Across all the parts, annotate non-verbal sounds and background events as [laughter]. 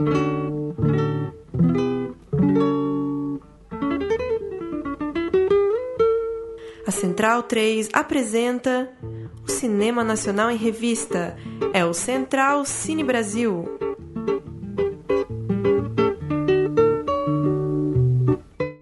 A Central 3 apresenta o Cinema Nacional em Revista. É o Central Cine Brasil.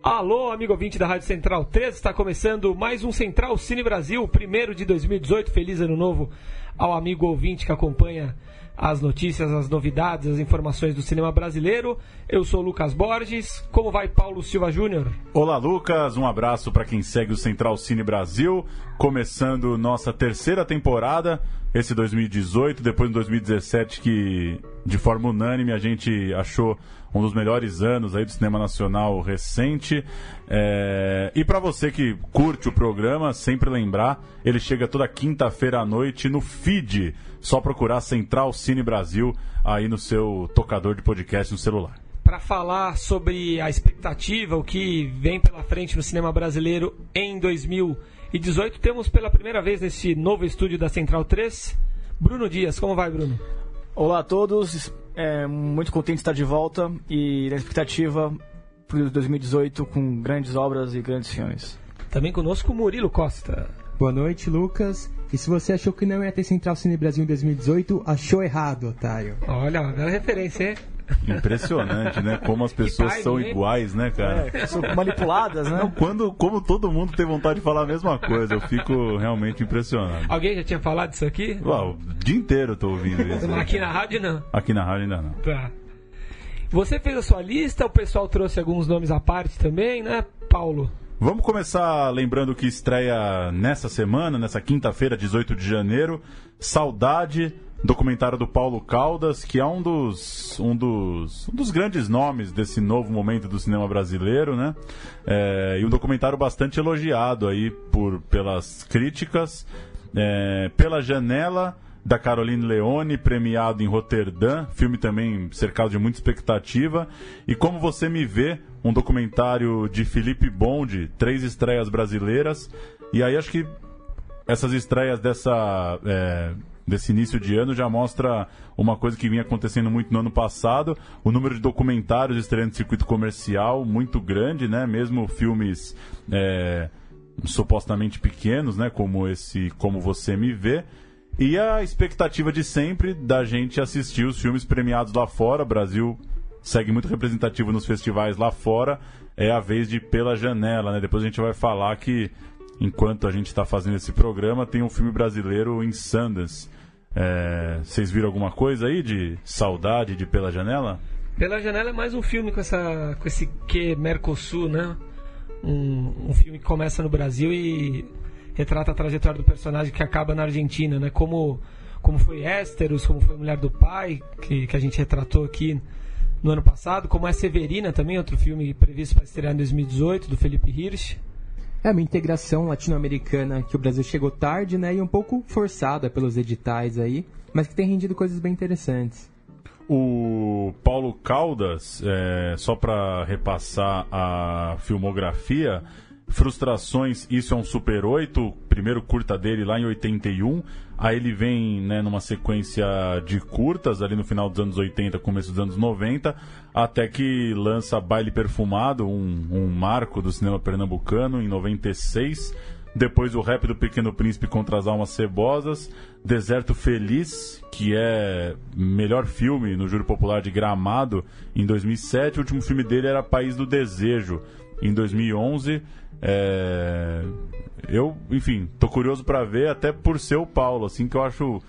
Alô, amigo ouvinte da Rádio Central 3, está começando mais um Central Cine Brasil, primeiro de 2018. Feliz ano novo ao amigo ouvinte que acompanha as notícias, as novidades, as informações do cinema brasileiro. Eu sou Lucas Borges. Como vai Paulo Silva Júnior? Olá, Lucas. Um abraço para quem segue o Central Cine Brasil. Começando nossa terceira temporada, esse 2018, depois de 2017 que de forma unânime a gente achou um dos melhores anos aí do cinema nacional recente. É... E para você que curte o programa, sempre lembrar, ele chega toda quinta-feira à noite no feed. Só procurar Central Cine Brasil aí no seu tocador de podcast no celular. Para falar sobre a expectativa, o que vem pela frente no cinema brasileiro em 2018, temos pela primeira vez nesse novo estúdio da Central 3, Bruno Dias. Como vai, Bruno? Olá a todos, é, muito contente de estar de volta e na expectativa para 2018 com grandes obras e grandes filmes. Também conosco Murilo Costa. Boa noite, Lucas. E se você achou que não ia ter Central Cine Brasil em 2018, achou errado, otário. Olha, uma bela referência, hein? Impressionante, né? Como as pessoas time, são hein? iguais, né, cara? É, são manipuladas, né? Não, quando, como todo mundo tem vontade de falar a mesma coisa, eu fico realmente impressionado. Alguém já tinha falado disso aqui? Uau, o dia inteiro eu tô ouvindo isso. Aqui na rádio não. Aqui na rádio ainda não. Tá. Você fez a sua lista, o pessoal trouxe alguns nomes à parte também, né, Paulo? Vamos começar lembrando que estreia nessa semana, nessa quinta-feira, 18 de janeiro, Saudade, documentário do Paulo Caldas, que é um dos, um dos, um dos grandes nomes desse novo momento do cinema brasileiro, né? É, e um documentário bastante elogiado aí por, pelas críticas, é, pela janela da Caroline Leone, premiado em Roterdã, filme também cercado de muita expectativa. E Como Você Me Vê, um documentário de Felipe Bonde, três estreias brasileiras. E aí acho que essas estreias dessa, é, desse início de ano já mostra uma coisa que vinha acontecendo muito no ano passado, o número de documentários estreando no circuito comercial muito grande, né? Mesmo filmes é, supostamente pequenos, né? Como esse Como Você Me Vê. E a expectativa de sempre da gente assistir os filmes premiados lá fora. O Brasil segue muito representativo nos festivais lá fora. É a vez de Pela Janela, né? Depois a gente vai falar que, enquanto a gente está fazendo esse programa, tem um filme brasileiro em Sundance. É, Vocês viram alguma coisa aí de saudade de Pela Janela? Pela Janela é mais um filme com, essa, com esse que Mercosul, né? Um, um filme que começa no Brasil e retrata a trajetória do personagem que acaba na Argentina, né? Como, como foi Ésteros, como foi a Mulher do Pai, que, que a gente retratou aqui no ano passado, como é Severina também, outro filme previsto para estrear em 2018, do Felipe Hirsch. É uma integração latino-americana que o Brasil chegou tarde, né? E um pouco forçada pelos editais aí, mas que tem rendido coisas bem interessantes. O Paulo Caldas, é, só para repassar a filmografia, Frustrações, isso é um Super 8, primeiro curta dele lá em 81. Aí ele vem né, numa sequência de curtas ali no final dos anos 80, começo dos anos 90, até que lança Baile Perfumado, um, um marco do cinema pernambucano, em 96. Depois o Rap do Pequeno Príncipe contra as Almas Cebosas. Deserto Feliz, que é melhor filme no Júri Popular de Gramado, em 2007. O último filme dele era País do Desejo, em 2011. É... Eu, enfim, tô curioso para ver, até por ser o Paulo, assim, que eu acho.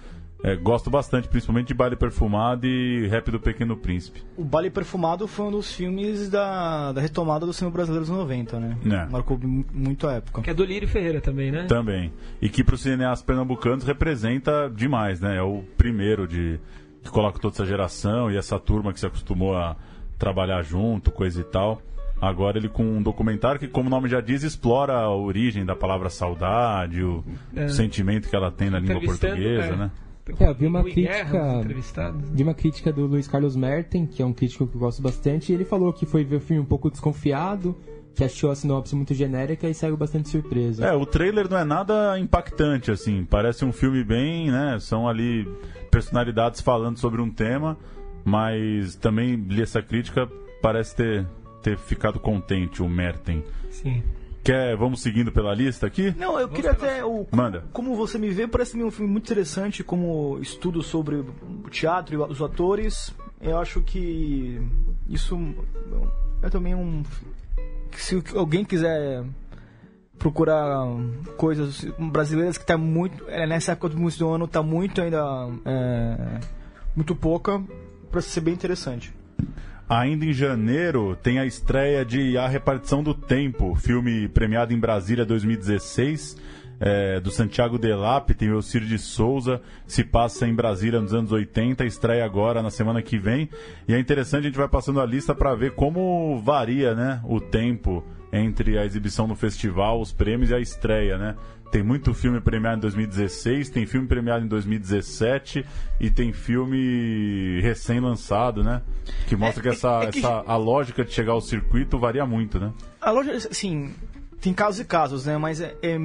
é, gosto bastante, principalmente de Baile Perfumado e Rap do Pequeno Príncipe. O Baile Perfumado foi um dos filmes da, da retomada do cinema brasileiro dos 90, né? É. Marcou mu- muito a época. Que é do Lírio Ferreira também, né? Também. E que para os cineastas pernambucanos representa demais, né? É o primeiro de que coloca toda essa geração e essa turma que se acostumou a trabalhar junto, coisa e tal. Agora ele com um documentário que, como o nome já diz, explora a origem da palavra saudade, o É. sentimento que ela tem na língua portuguesa, é. né? É, eu vi uma crítica-. De uma crítica do Luiz Carlos Merten, que é um crítico que eu gosto bastante, e ele falou que foi ver o filme um pouco desconfiado, que achou a sinopse muito genérica e saiu bastante surpreso. É, o trailer não é nada impactante, assim. Parece um filme bem, né? São ali personalidades falando sobre um tema, mas também li essa crítica, parece ter, ter ficado contente o Merten. Sim. Quer, vamos seguindo pela lista aqui? Não, eu queria até. O, Manda. Como você me vê, parece-me um filme muito interessante como estudo sobre o teatro e os atores. Eu acho que isso é também um. Se alguém quiser procurar coisas brasileiras que tá muito. É, nessa época do início do ano tá muito ainda. É, muito pouca, para ser bem interessante. Ainda em janeiro tem a estreia de A Repartição do Tempo, filme premiado em Brasília 2016, é, do Santiago Delap, tem o Ciro de Souza, se passa em Brasília nos anos 80, estreia agora na semana que vem. E é interessante, a gente vai passando a lista para ver como varia né, o tempo entre a exibição no festival, os prêmios e a estreia, né? Tem muito filme premiado em 2016, tem filme premiado em 2017 e tem filme recém-lançado, né? Que mostra É, que, essa, é- é que- essa- a lógica de chegar ao circuito varia muito, né? A loja, assim, tem casos e casos, né? Mas é, é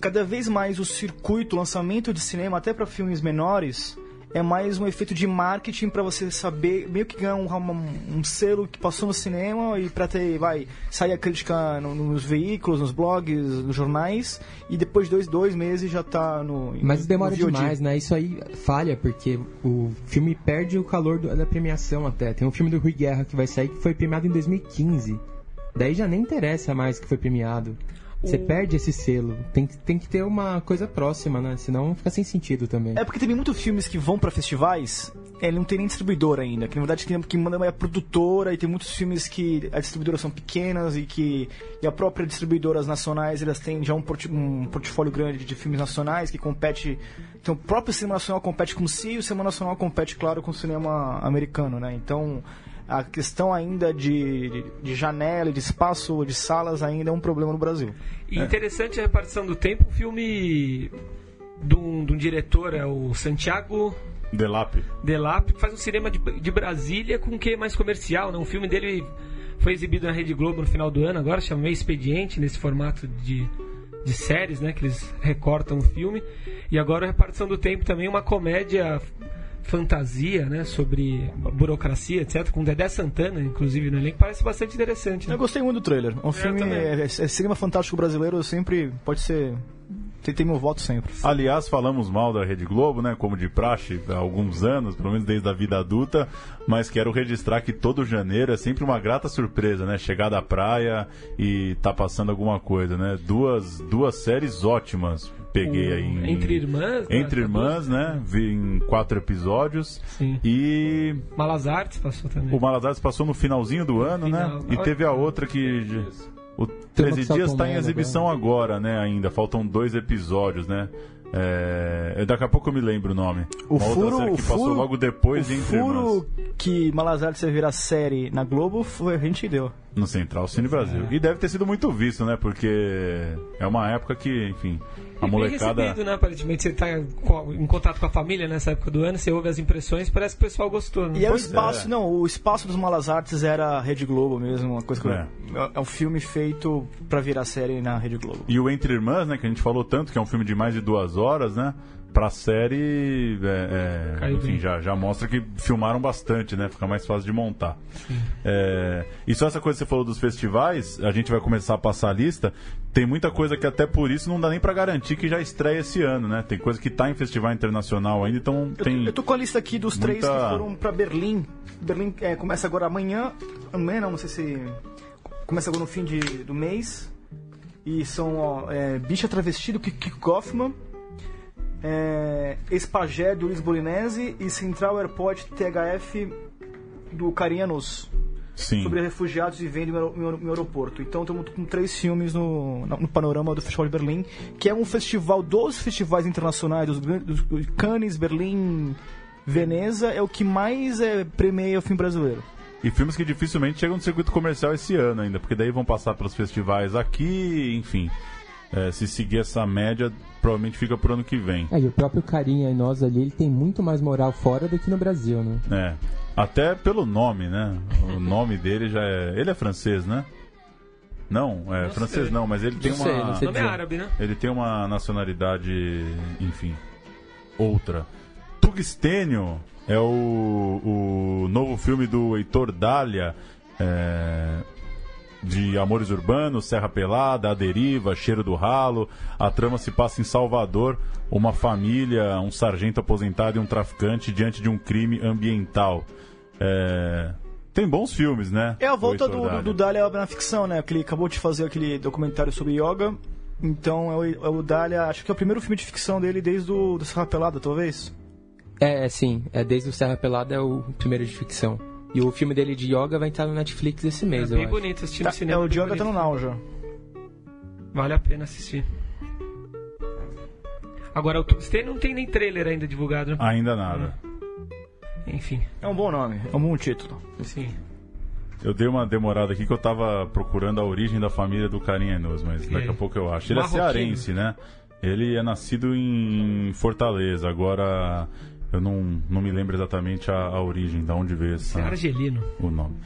cada vez mais o circuito, o lançamento de cinema, até para filmes menores, é mais um efeito de marketing para você saber, meio que ganhar um, um- um selo que passou no cinema e para ter, vai, sair a crítica no- nos veículos, nos blogs, nos jornais, e depois de dois, dois meses já tá no. Mas demora no demais, né? Isso aí falha, porque o filme perde o calor do- da premiação até. Tem um filme do Rui Guerra que vai sair que foi premiado em 2015. Daí já nem interessa mais que foi premiado. Você O- perde esse selo. Tem, que- tem que ter uma coisa próxima, né? Senão fica sem sentido também. É porque tem muitos filmes que vão pra festivais, ele não tem nem distribuidor ainda. Que na verdade quem, quem manda é a produtora e tem muitos filmes que as distribuidoras são pequenas e que e a própria distribuidoras nacionais elas têm já um, porti- um portfólio grande de filmes nacionais que compete. Então o próprio cinema nacional compete com CI e o cinema nacional compete, claro, com o cinema americano, né? Então a questão ainda de, de, janela, de espaço, de salas ainda é um problema no Brasil. E interessante a repartição do tempo, o filme de um, de um diretor, é o Santiago Delap. Delap, que faz um cinema de, de Brasília com o que mais comercial, né? Um filme dele foi exibido na Rede Globo no final do ano, agora chama Meio Expediente, nesse formato de, de séries, né? Que eles recortam o filme. E agora a repartição do tempo também, uma comédia fantasia, né? Sobre burocracia, etc. Com Dedé Santana, inclusive, no elenco. Parece bastante interessante, né? Eu gostei muito do trailer. É um filme. também. É, é cinema fantástico brasileiro, sempre pode ser. Tem, tem meu voto sempre. Aliás, falamos mal da Rede Globo, né? Como de praxe há alguns anos, pelo menos desde a vida adulta, mas quero registrar que todo janeiro é sempre uma grata surpresa, né? Chegar da praia e tá passando alguma coisa, né? Duas, duas séries ótimas peguei aí. em- Entre Irmãs. né? Entre Irmãs, né? Vi em quatro episódios. Sim. E Malas Artes passou também. o Malazares passou no finalzinho do ano, Final. né? E teve a outra que. O 13 que Dias está em exibição agora, né? Ainda. Faltam dois episódios, né? É, Daqui a pouco eu me lembro o nome. O Uma outra furo, série o que passou furo, logo depois o furo Irmãs. que Malazarte ia virar série na Globo foi a gente deu. No Central Cine Brasil. E deve ter sido muito visto, né? Porque é uma época que, enfim, a E bem molecada. recebido, né? Aparentemente você tá co- em contato com a família nessa época do ano, você ouve as impressões, parece que o pessoal gostou, né? E é o espaço, é. não, o espaço dos Malas Artes era a Rede Globo mesmo, uma coisa que É. é. é um filme feito pra virar série na Rede Globo. E o Entre Irmãs, né? Que a gente falou tanto, que é um filme de mais de duas horas, né? Pra série, é, é, Caiu enfim, já, já mostra que filmaram bastante, né? Fica mais fácil de montar. É, e só essa coisa que você falou dos festivais, a gente vai começar a passar a lista. Tem muita coisa que até por isso não dá nem pra garantir que já estreia esse ano, né? Tem coisa que tá em festival internacional ainda, então Eu, tem. eu tô com a lista aqui dos três muita- que foram pra Berlim. Berlim é, começa agora amanhã. Amanhã não, não sei se. Começa agora no fim de, do mês. E são ó, é, Bicha Travesti do Kiki Goffman. É, Espagé do Luiz Bolinese e Central Airport THF do Carianos Sim. sobre refugiados vivendo no, aero- no aeroporto. Então estamos com três filmes no, no panorama do Festival de Berlim, que é um festival dos festivais internacionais, dos dos Cannes, Berlim, Veneza, é o que mais é, premia o filme brasileiro. E filmes que dificilmente chegam no circuito comercial esse ano ainda, porque daí vão passar pelos festivais aqui, enfim. É, se seguir essa média, provavelmente fica pro ano que vem. É, e o próprio Carinha e nós ali, ele tem muito mais moral fora do que no Brasil, né? É. Até pelo nome, né? O [laughs] nome dele já é. Ele é francês, né? Não, é Não francês sei. não, mas ele tem Não sei, uma. não sei é dizer. árabe, né? Ele tem uma nacionalidade, enfim, outra. Tugstênio é o, o novo filme do Heitor Dália. é, de Amores Urbanos, Serra Pelada, A Deriva, Cheiro do Ralo. A trama se passa em Salvador, uma família, um sargento aposentado e um traficante diante de um crime ambiental. É, Tem bons filmes, né? É a volta do, Dália. do Dália na ficção, né? Que ele acabou de fazer aquele documentário sobre yoga. Então é o, é o Dália, acho que é o primeiro filme de ficção dele desde o do Serra Pelada, talvez. É, é, sim. É desde o Serra Pelada é o primeiro de ficção. E o filme dele de yoga vai estar no Netflix esse É mês, eu bem acho. bonito assistir Tá, no cinema. é, o bem yoga tá no bonito. Now já. Vale a pena assistir. Agora, o Tungstênio não tem nem trailer ainda divulgado, né? Ainda nada. Enfim, É um bom nome, é um bom título. sim. Eu dei uma demorada aqui que eu tava procurando a origem da família do Carinha Enos, mas daqui aí? a pouco eu acho. Ele é Marroquino. cearense, né? Ele é nascido em Fortaleza, agora eu não, não me lembro exatamente a, a origem, de onde veio essa, É argelino. o nome.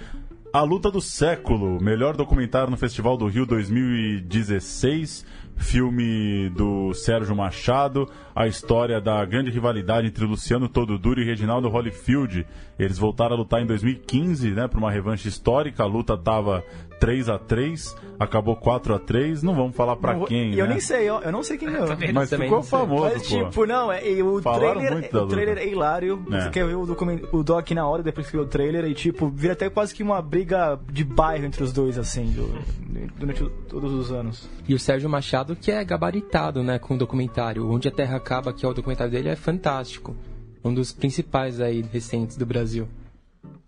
A Luta do Século, melhor documentário no Festival do Rio 2016. Filme do Sérgio Machado, a história da grande rivalidade entre Luciano Toduduro e Reginaldo Holyfield. Eles voltaram a lutar em 2015, né, para uma revanche histórica. A luta tava 3 a 3 acabou 4 a 3 Não vamos falar vou- quem, E eu né? nem sei, eu, eu não sei quem ganhou. Também Mas ficou famoso, Mas, tipo, não, é, o Falaram trailer, o trailer é hilário. É. Você quer ver o, o doc na hora, depois que vê o trailer, e tipo, vira até quase que uma briga de bairro entre os dois, assim, do- durante o- todos os anos. E o Sérgio Machado, que é gabaritado, né, com o documentário. Onde a Terra Acaba, que é o documentário dele, é fantástico. Um dos principais aí recentes do Brasil.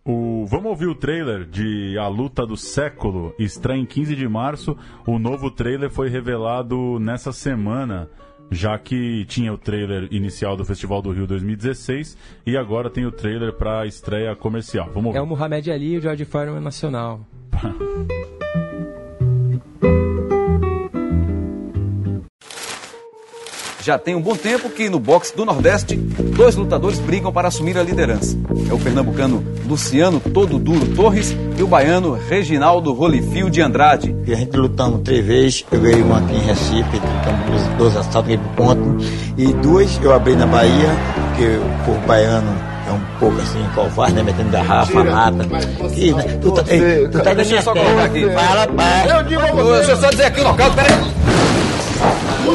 O, vamos ouvir o trailer de A Luta do Século, estreia em 15 de março. O novo trailer foi revelado nessa semana, já que tinha o trailer inicial do Festival do Rio 2016 e agora tem o trailer para a estreia comercial. Vamos ouvir. É o Mohamed Ali e o George Foreman nacional. [laughs] Já tem um bom tempo que no boxe do Nordeste, dois lutadores brigam para assumir a liderança. É o pernambucano Luciano Todo Duro Torres e o baiano Reginaldo Holyfield de Andrade. E a gente lutamos três vezes, eu ganhei uma aqui em Recife, lutamos dois, dois assaltos, ganhei por ponto. E duas eu abri na Bahia, porque o povo baiano é um pouco assim, covarde, né? Metendo garrafa, lata. E, né? Tu tá, ei, tu tá da eu minha só terra. colocar aqui. Fala, pai. Eu digo Deixa eu só dizer aqui o local, peraí.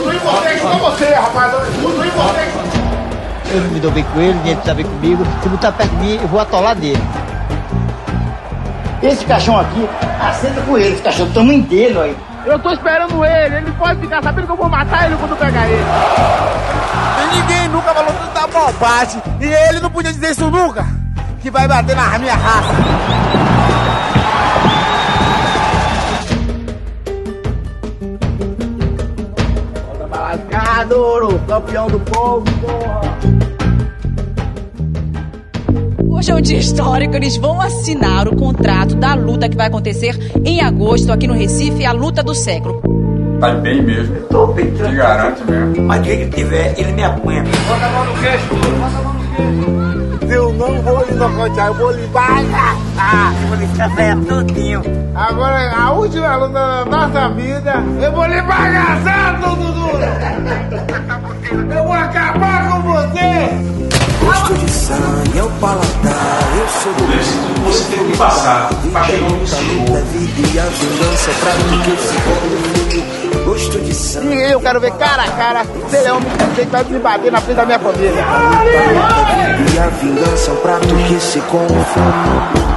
Tudo importante pra você, rapaz. Tudo importante. Eu não me dou bem com ele, nem ele tá bem comigo. Se botar perto de mim, eu vou atolar dele. Esse caixão aqui, assenta com ele, esse caixão do tamanho dele, olha. Eu tô esperando ele. Ele pode ficar sabendo que eu vou matar ele quando pegar ele. E ninguém nunca falou tanta bobagem. E ele não podia dizer isso nunca. Que vai bater na minha raça. Lascado, campeão do povo, porra. Hoje é um dia histórico, eles vão assinar o contrato da luta que vai acontecer em agosto aqui no Recife, a luta do século. Tá bem mesmo. Tô bem Te garanto mesmo. Mas quem ele tiver, ele me apanha. Bota a mão no queixo, bota a mão no queixo. Eu não vou lhe nocautear, eu vou lhe bagaçar. Eu vou deixar velho todinho. Agora, a última luta da nossa vida, eu vou lhe bagaçar, tudo duro. Eu vou acabar com você. Gosto de sangue é o paladar, eu sou do Tudo você tem que passar pra chegar da vida e a vingança pra mim que esse povo Gosto de sangue. E eu quero ver cara a cara se ele é homem que vai me bater na frente da minha família. E a vingança é um prato que se come.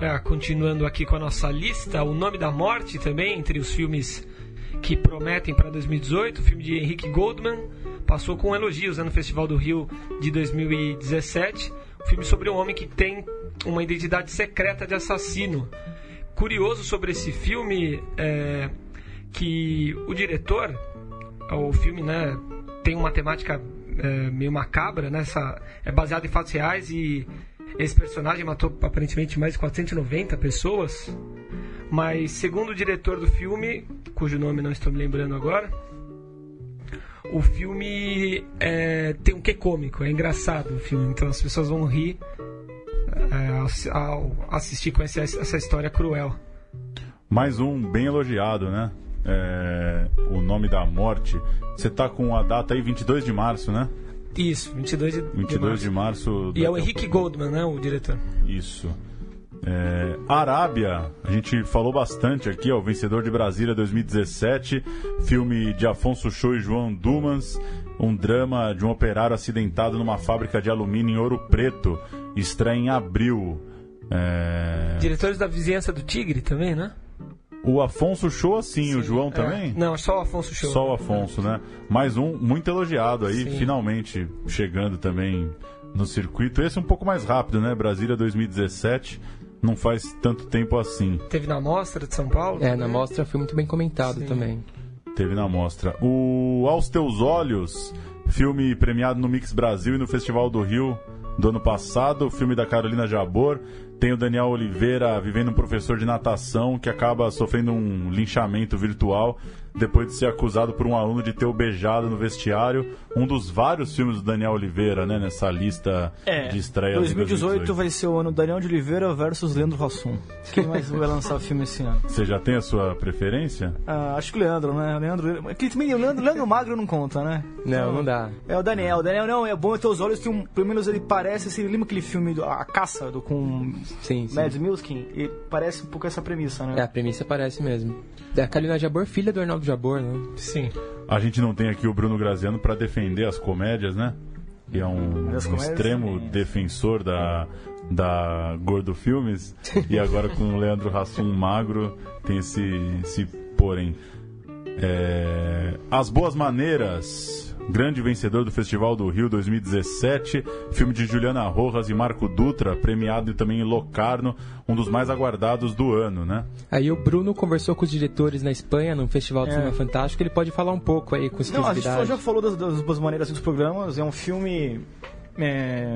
Agora, continuando aqui com a nossa lista, O Nome da Morte também, entre os filmes que prometem para 2018, o filme de Henrique Goldman, passou com elogios né, no Festival do Rio de 2017. Um filme sobre um homem que tem uma identidade secreta de assassino, curioso sobre esse filme é que o diretor, o filme, né, tem uma temática é, meio macabra, né? Essa, é baseado em fatos reais e esse personagem matou aparentemente mais de 490 pessoas. Mas segundo o diretor do filme, cujo nome não estou me lembrando agora, o filme é, tem um quê cômico, é engraçado o filme, então as pessoas vão rir é, ao assistir com essa, essa história cruel. Mais um bem elogiado, né? É, o nome da morte. Você tá com a data aí 22 de março, né? Isso, 22 de, 22 de março. E é o Henrique Goldman, né, o diretor. Isso. É, Arábia, a gente falou bastante aqui, ó, o vencedor de Brasília 2017, filme de Afonso Show e João Dumas, um drama de um operário acidentado numa fábrica de alumínio em Ouro Preto, estreia em abril. É... Diretores da Vizinhança do Tigre também, né? O Afonso Show, assim, Sim, o João é. também? Não, só o Afonso Show. Só o Afonso, né? Mais um muito elogiado aí, Sim. finalmente chegando também no circuito. Esse é um pouco mais rápido, né? Brasília 2017 não faz tanto tempo assim. Teve na Mostra de São Paulo? É, na Mostra foi muito bem comentado Sim. também. Teve na Mostra. O Aos Teus Olhos, filme premiado no Mix Brasil e no Festival do Rio do ano passado, o filme da Carolina Jabor. Tem o Daniel Oliveira vivendo um professor de natação que acaba sofrendo um linchamento virtual depois de ser acusado por um aluno de ter o beijado no vestiário. Um dos vários filmes do Daniel Oliveira, né, nessa lista é, de estreia. 2018, 2018 vai ser o ano Daniel de Oliveira versus Leandro Hassum. Quem mais vai lançar filme esse ano? Você já tem a sua preferência? Ah, acho que o Leandro, né? O Leandro, o Leandro, Leandro Magro não conta, né? Não, não dá. É o Daniel. O Daniel não, é bom ter os olhos, tem um, pelo menos ele parece, assim, lembra aquele filme do, A Caça, do, com sim, sim. Mads Milskin? E parece um pouco essa premissa, né? É, a premissa parece mesmo. É a Carolina Jabor, filha do Arnaldo Jabor, né? Sim. A gente não tem aqui o Bruno Graziano para defender as comédias, né? Que é um, um extremo defensor da, da Gordo Filmes. e agora com o Leandro Hassum magro tem esse, esse porém. É, as Boas Maneiras grande vencedor do Festival do Rio 2017, filme de Juliana Rojas e Marco Dutra, premiado também em Locarno, um dos mais aguardados do ano, né? Aí o Bruno conversou com os diretores na Espanha, num Festival de é. Cinema Fantástico, ele pode falar um pouco aí com Não, a gente já falou das, das boas maneiras dos programas, é um filme é,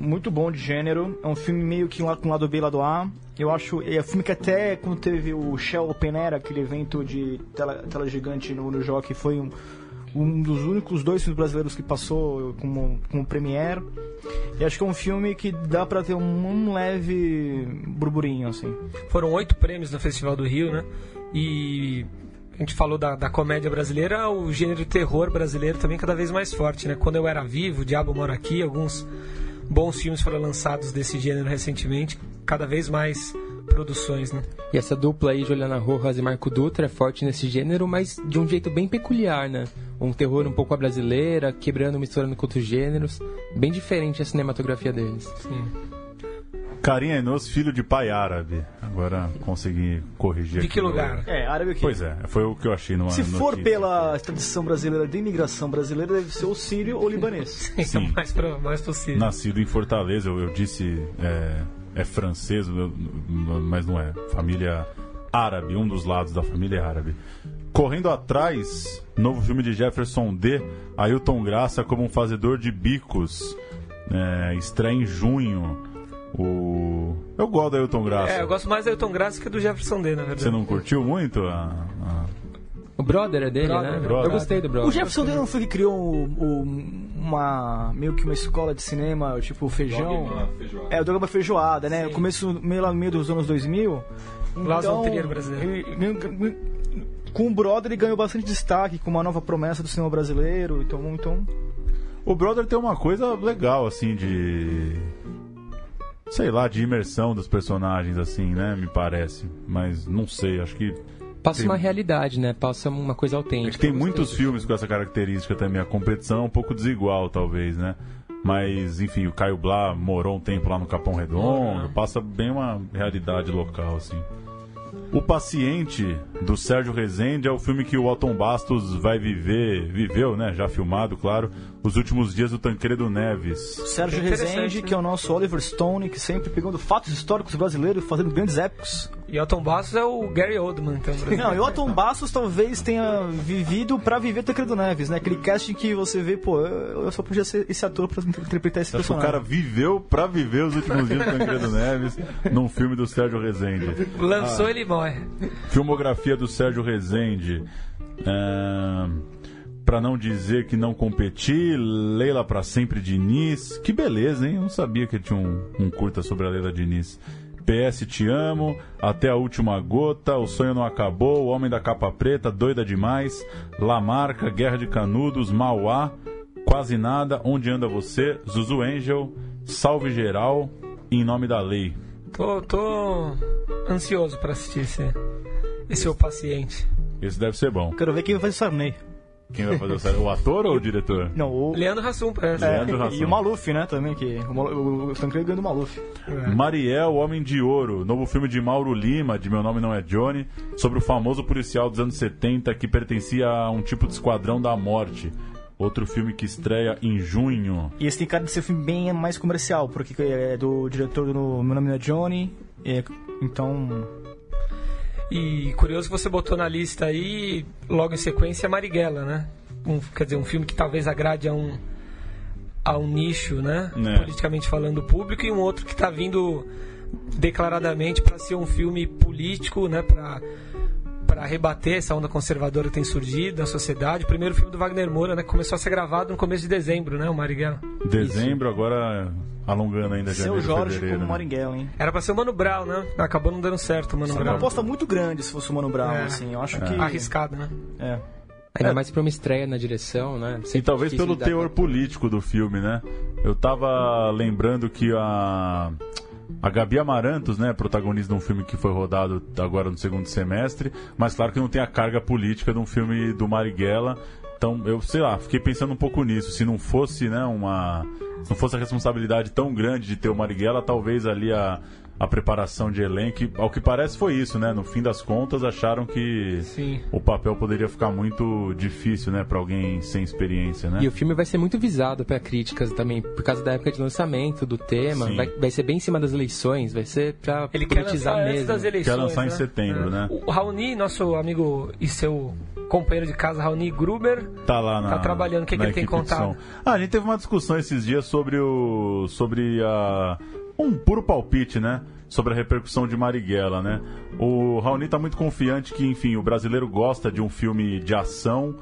muito bom de gênero. É um filme meio que com lado B e lado A. Eu acho. É um filme que até quando teve o Shell Open Air, aquele evento de tela, tela gigante no, no Jockey, foi um, um dos únicos dois filmes brasileiros que passou como, como premiere. E acho que é um filme que dá para ter um, um, leve burburinho, assim. Foram oito prêmios no Festival do Rio, né? E a gente falou da, da comédia brasileira, o gênero terror brasileiro também cada vez mais forte, né? Quando eu era vivo, o Diabo Mora Aqui, alguns bons filmes foram lançados desse gênero recentemente, cada vez mais produções, né? E essa dupla aí, Juliana Rojas e Marco Dutra, é forte nesse gênero, mas de um jeito bem peculiar, né? Um terror um pouco a brasileira, quebrando, misturando com outros gêneros. Bem diferente a cinematografia deles. Sim. Carinha Enos, filho de pai árabe. Agora consegui corrigir. De que lugar? É, árabe o quê? Pois é, foi o que eu achei no Se notícia. for pela tradição brasileira de imigração brasileira, deve ser o sírio ou libanês. [laughs] Sim, mais, pra, mais possível. Nascido em Fortaleza, eu, eu disse. É é francês, mas não é. Família árabe, um dos lados da família é árabe. Correndo atrás, novo filme de Jefferson D. Ailton Graça como um fazedor de bicos. É, estreia em junho. O... Eu gosto da Ailton Graça. É, eu gosto mais da Ailton Graça que do Jefferson D, na verdade. Você não curtiu muito a... a... O brother é dele, brother, né? Brother. Eu gostei do brother. O Jefferson não foi que criou o, o uma meio que uma escola de cinema, tipo feijão. Dogma feijoada. É, o Dogma Feijoada, né? Sim. Começo meio lá no meio dos anos 2000. Então, brasileiro. com o Brother ele ganhou bastante destaque, com uma nova promessa do cinema brasileiro. Então, então. O Brother tem uma coisa legal, assim, de. Sei lá, de imersão dos personagens, assim, né? Me parece. Mas não sei, acho que Passa tem... uma realidade, né? Passa uma coisa autêntica. É tem muitos filmes com essa característica também. A competição é um pouco desigual, talvez, né? Mas, enfim, o Caio Blá morou um tempo lá no Capão Redondo. Uhum. Passa bem uma realidade local, assim. O Paciente, do Sérgio Rezende, é o filme que o Alton Bastos vai viver, viveu, né? Já filmado, claro, os últimos dias do Tancredo Neves. Sérgio Rezende, que é o nosso Oliver Stone, que sempre pegando fatos históricos brasileiros, fazendo grandes épicos E Elton Bastos é o Gary Oldman, então. Não, e o Atom Bastos talvez tenha vivido pra viver Tancredo Neves, né? Aquele casting que você vê, pô, eu só podia ser esse ator pra interpretar esse Acho que o personagem. cara viveu pra viver os últimos dias do Tancredo Neves num filme do Sérgio Rezende. Lançou, ele morre. Filmografia do Sérgio Rezende. É... Pra não dizer que não competi, Leila pra sempre Diniz. Que beleza, hein? Eu não sabia que tinha um, um curta sobre a Leila Diniz. PS Te Amo, Até a Última Gota, O Sonho Não Acabou, O Homem da Capa Preta, Doida Demais, La Marca, Guerra de Canudos, Mauá, Quase Nada, Onde Anda Você, Zuzu Angel, Salve Geral, Em Nome da Lei. Tô, tô ansioso pra assistir esse, esse O Paciente. Esse deve ser bom. Quero ver quem vai fazer Sarney. Quem vai fazer o sério? O ator ou o diretor? Não, o... Leandro Hassum, parece. É, Leandro Hassum. e o Maluf, né, também, que o, Mal- o, o Tancredo ganhou do Maluf. Mariel, Homem de Ouro, novo filme de Mauro Lima, de Meu Nome Não É Johnny, sobre o famoso policial dos anos 70 que pertencia a um tipo de esquadrão da morte. Outro filme que estreia em junho. E esse tem cara de ser um filme bem mais comercial, porque é do diretor do Meu Nome Não É Johnny, é, então... E curioso que você botou na lista aí, logo em sequência, Marighella, né? Um, quer dizer, um filme que talvez agrade a um, a um nicho, né? Né. Politicamente falando, público, e um outro que está vindo declaradamente para ser um filme político, né? Para para rebater essa onda conservadora que tem surgido na sociedade. O primeiro filme do Wagner Moura, né? Começou a ser gravado no começo de dezembro, né? O Marighella. Dezembro, agora alongando ainda Seu janeiro, Jorge fevereiro. como né? Marighella, hein? Era para ser o Mano Brown, né? Acabou não dando certo o Mano É uma Brown. aposta muito grande se fosse o Mano Brown, É. assim. Eu acho que... Arriscado, né? É. Ainda mais pra uma estreia na direção, né? E Sempre talvez difícil pelo teor com- político do filme, né? Eu tava lembrando que a. A Gabi Amarantos, né, protagonista de um filme que foi rodado agora no segundo semestre, mas claro que não tem a carga política de um filme do Marighella. Então, eu sei lá, fiquei pensando um pouco nisso. Se não fosse, né, uma. Se não fosse a responsabilidade tão grande de ter o Marighella, talvez ali a, a preparação de elenco. Ao que parece foi isso, né? No fim das contas, acharam que Sim. o papel poderia ficar muito difícil, né, pra alguém sem experiência, né? E o filme vai ser muito visado pra críticas também, por causa da época de lançamento, do tema. Vai, vai ser bem em cima das eleições, vai ser pra Ele quer politizar antes mesmo. das eleições. Quer lançar em né? setembro, É. né? O Raoni, nosso amigo e seu companheiro de casa, Raoni Gruber, Tá lá na. Tá trabalhando, o que que na ele tem contado? Ah, a gente teve uma discussão esses dias sobre o. sobre a. um puro palpite, né? Sobre a repercussão de Marighella, né? O Raoni tá muito confiante que, enfim, o brasileiro gosta de um filme de ação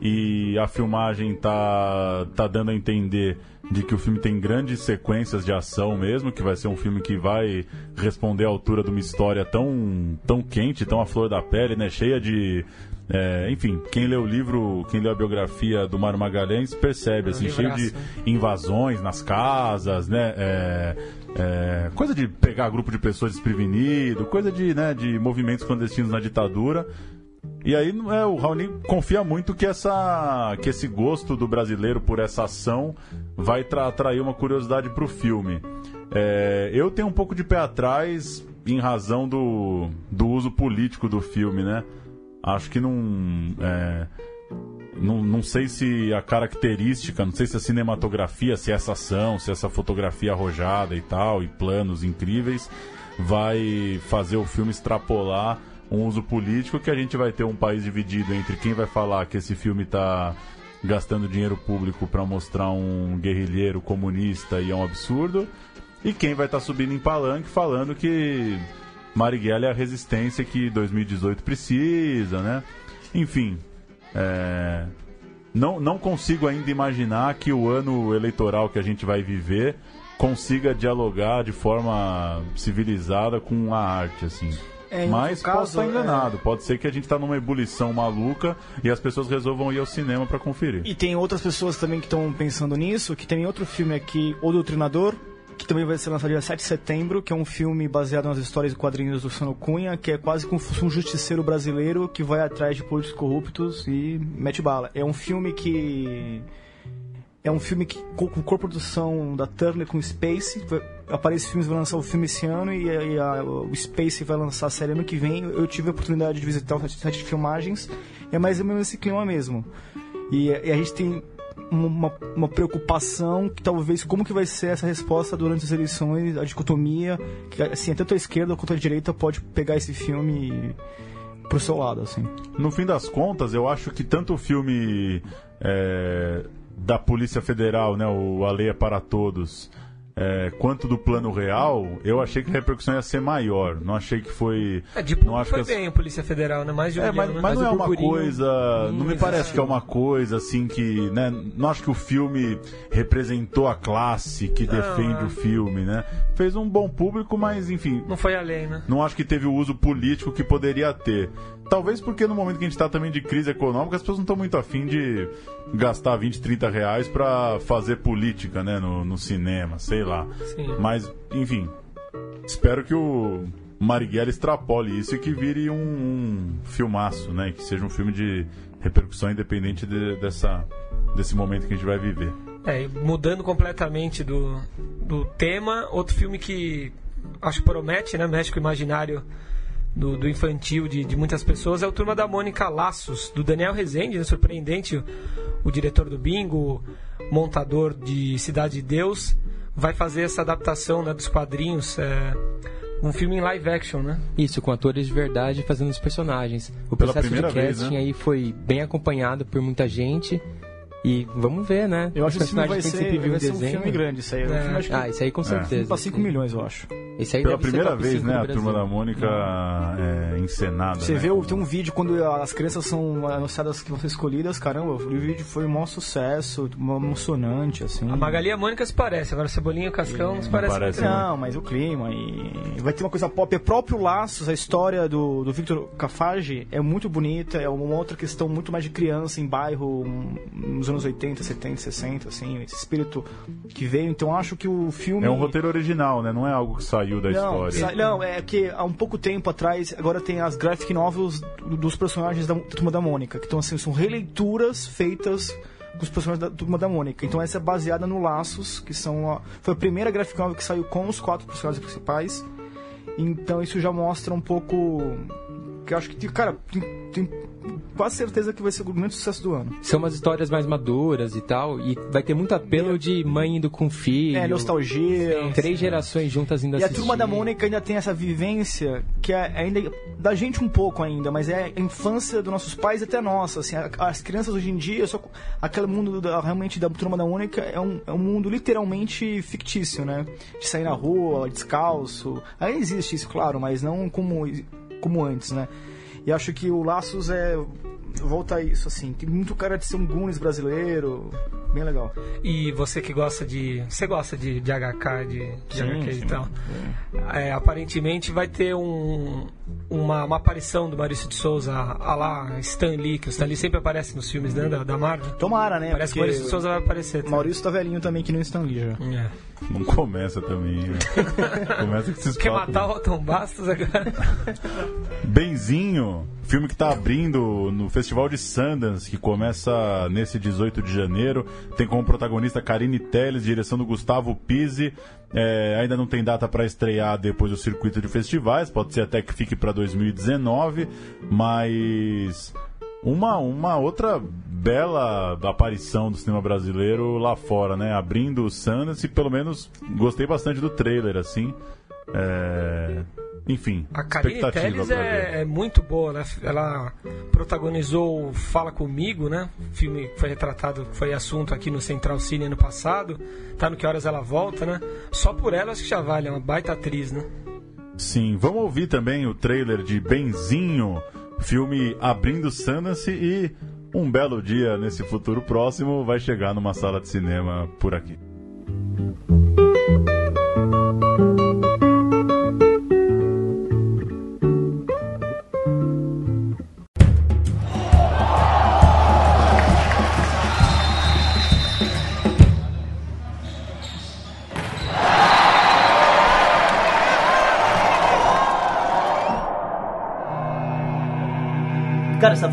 e a filmagem tá, tá dando a entender de que o filme tem grandes sequências de ação mesmo, que vai ser um filme que vai responder à altura de uma história tão, tão quente, tão à flor da pele, né? Cheia de. é, enfim, quem lê o livro, quem lê a biografia do Mário Magalhães percebe, assim, cheio de livraço, invasões nas casas, né? É, é, coisa de pegar grupo de pessoas desprevenido, coisa de, né, de movimentos clandestinos na ditadura. E aí é, o Raoni confia muito que, essa, que esse gosto do brasileiro por essa ação vai tra- atrair uma curiosidade pro filme. É, eu tenho um pouco de pé atrás em razão do, do uso político do filme, né? Acho que não. é, não, não sei se a característica, não sei se a cinematografia, se essa ação, se essa fotografia arrojada e tal, e planos incríveis, vai fazer o filme extrapolar um uso político que a gente vai ter um país dividido entre quem vai falar que esse filme está gastando dinheiro público para mostrar um guerrilheiro comunista e é um absurdo, e quem vai estar subindo em palanque falando que Marighella é a resistência que 2018 precisa, né? Enfim, é, não, não consigo ainda imaginar que o ano eleitoral que a gente vai viver consiga dialogar de forma civilizada com a arte, assim. É, Mas caso, posso estar enganado. Pode ser que a gente está numa ebulição maluca e as pessoas resolvam ir ao cinema para conferir. E tem outras pessoas também que estão pensando nisso, que tem outro filme aqui, O Doutrinador, que também vai ser lançado dia 7 de setembro, que é um filme baseado nas histórias e quadrinhos do Sano Cunha, que é quase como um justiceiro brasileiro que vai atrás de políticos corruptos e mete bala. É um filme que... É um filme que, com com co-produção da Turner com Space. Vai- A Paris Filmes vai lançar o filme esse ano e, e a- o Space vai lançar a série ano que vem. Eu tive a oportunidade de visitar o set de filmagens. É mais ou menos esse clima mesmo. E, e a gente tem uma, uma preocupação que talvez como que vai ser essa resposta durante as eleições, a dicotomia, que assim, tanto a esquerda quanto a direita pode pegar esse filme pro seu lado, assim. No fim das contas, eu acho que tanto o filme é, da Polícia Federal, né, o A Lei é para Todos, é, quanto do plano real, eu achei que a repercussão ia ser maior. Não achei que foi. É, de não acho foi que as- bem a Polícia Federal, né? Mais de um É, mas, né? mas não é uma coisa. Não me Hum, parece que é uma coisa assim que. Né, não acho que o filme representou a classe que Não, defende é. o filme, né? Fez um bom público, mas enfim. Não foi além, né? Não acho que teve o uso político que poderia ter. Talvez porque no momento que a gente está também de crise econômica, as pessoas não estão muito afim de gastar 20, 30 reais para fazer política, né, no, no cinema, sei lá. Sim. Mas, enfim, espero que o Marighella extrapole isso e que vire um, um filmaço, né, que seja um filme de repercussão independente de- dessa, desse momento que a gente vai viver. É, mudando completamente do, do tema, outro filme que acho que promete, né? Mexe com o imaginário do, do infantil de, de muitas pessoas é o Turma da Mônica Laços, do Daniel Rezende, né, surpreendente, o, o diretor do Bingo, montador de Cidade de Deus, vai fazer essa adaptação né, dos quadrinhos, é, um filme em live action, né? Isso, com atores de verdade fazendo os personagens. O Pela processo de primeira vez, casting né? aí foi bem acompanhado por muita gente. E vamos ver, né? Eu acho que esse filme vai ser, sempre viu em vai ser um desenho. filme grande, isso aí. É. filme, acho que Ah, isso aí com certeza. Pra 5 milhões, eu acho. Esse aí Pela primeira vez, 5 né, a. Turma da Mônica é, encenada. Você né, vê, tem um vídeo quando as crianças são anunciadas que vão ser escolhidas, caramba, o vídeo foi um maior sucesso, um emocionante, assim. A Magali e a Mônica se parece, agora Cebolinha e o Cascão não se parecem parece, muito, Não, mas o clima e vai ter uma coisa pop. É próprio Laços, a história do, do Victor Cafage é muito bonita, é uma outra questão muito mais de criança em bairro um, nos anos 80, 70, 60, assim, esse espírito que veio. Então acho que o filme É um roteiro original, né? Não é algo que saiu da não, história. sa- não, é que há um pouco tempo atrás, agora tem as graphic novels do- dos personagens da Turma da Mônica, que estão assim, são releituras feitas com os personagens da Turma da Mônica. Então essa é baseada no Laços, que são a, foi a primeira graphic novel que saiu com os quatro personagens principais. Então isso já mostra um pouco que eu acho que cara, tem, tem quase certeza que vai ser o grande sucesso do ano. São umas histórias mais maduras e tal. E vai ter muito apelo de mãe indo com filho. É, nostalgia. Três gerações juntas indo E a turma da Mônica ainda tem essa vivência que é ainda da gente um pouco ainda, mas é a infância dos nossos pais e até nossa. Assim, a- as crianças hoje em dia, só aquele mundo da- realmente da turma da Mônica é um, é um mundo literalmente fictício, né? De sair na rua, descalço. Aí existe isso, claro, mas não como, como antes, né? E acho que o Laços é. Volta a isso, assim. Tem muito cara de ser um Goonies brasileiro. Bem legal. E você que gosta de. Você gosta de, de HK, de, de Sim, HQ sim. e tal. É, aparentemente vai ter um, uma, uma aparição do Maurício de Souza a lá Stan Lee, que o Stan Lee sempre aparece nos filmes né, da, da Marvel. Tomara, né? Parece que o Maurício de Souza vai aparecer. também. Maurício tá velhinho também, que nem o Stan Lee já. É. Não começa também. né? [laughs] começa com esses Quer papos. matar o Otton Bastos agora? [laughs] Benzinho, filme que tá abrindo no Festival de Sundance, que começa nesse 18 de janeiro. Tem como protagonista Karine Telles, direção do Gustavo Pizzi. É, ainda não tem data para estrear depois do circuito de festivais, pode ser até que fique para 2019, mas uma, uma outra bela aparição do cinema brasileiro lá fora, né? Abrindo o Sundance, e pelo menos gostei bastante do trailer, assim. É, Enfim, A Karine Telles é, é muito boa, né? Ela protagonizou Fala Comigo, né? Filme que foi retratado, foi assunto aqui no Central Cine ano passado. Tá no Que Horas Ela Volta, né? Só por ela acho que já vale, é uma baita atriz, né? Sim, vamos ouvir também o trailer de Benzinho, filme abrindo Sundance e um belo dia nesse futuro próximo vai chegar numa sala de cinema por aqui.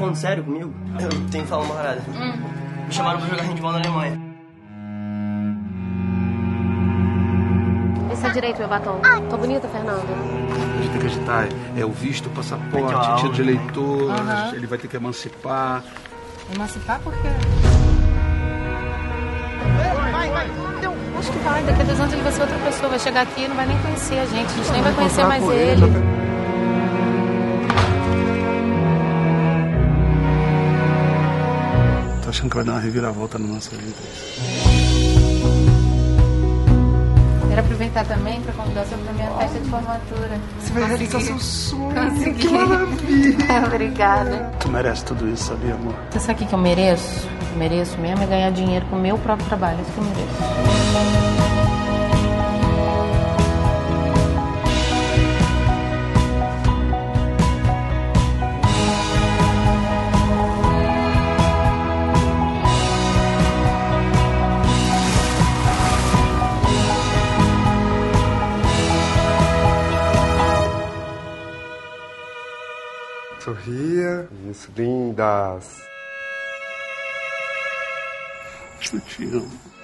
Falando sério comigo? Eu tenho que falar uma parada. Me chamaram pra jogar handball na Alemanha. Esse é direito, meu batom. Tô bonita, Fernanda? A gente tem que agitar é o visto, o passaporte, o título de né? eleitor, Aham. ele vai ter que emancipar. Emancipar por quê? Eu acho que vai. Daqui a dois anos ele vai ser outra pessoa. Vai chegar aqui e não vai nem conhecer a gente. A gente nem vai conhecer mais ele. Achando que vai dar uma reviravolta na nossa vida. Quero aproveitar também para convidar você para minha festa de formatura. Você vai realizar seu sonho. Consegui. Que maravilha. [laughs] Obrigada. Tu merece tudo isso, sabia, amor? Você sabe o que que eu mereço? Eu mereço mesmo é ganhar dinheiro com o meu próprio trabalho. Isso que eu mereço. Sorria. Isso, lindas. Eu te amo.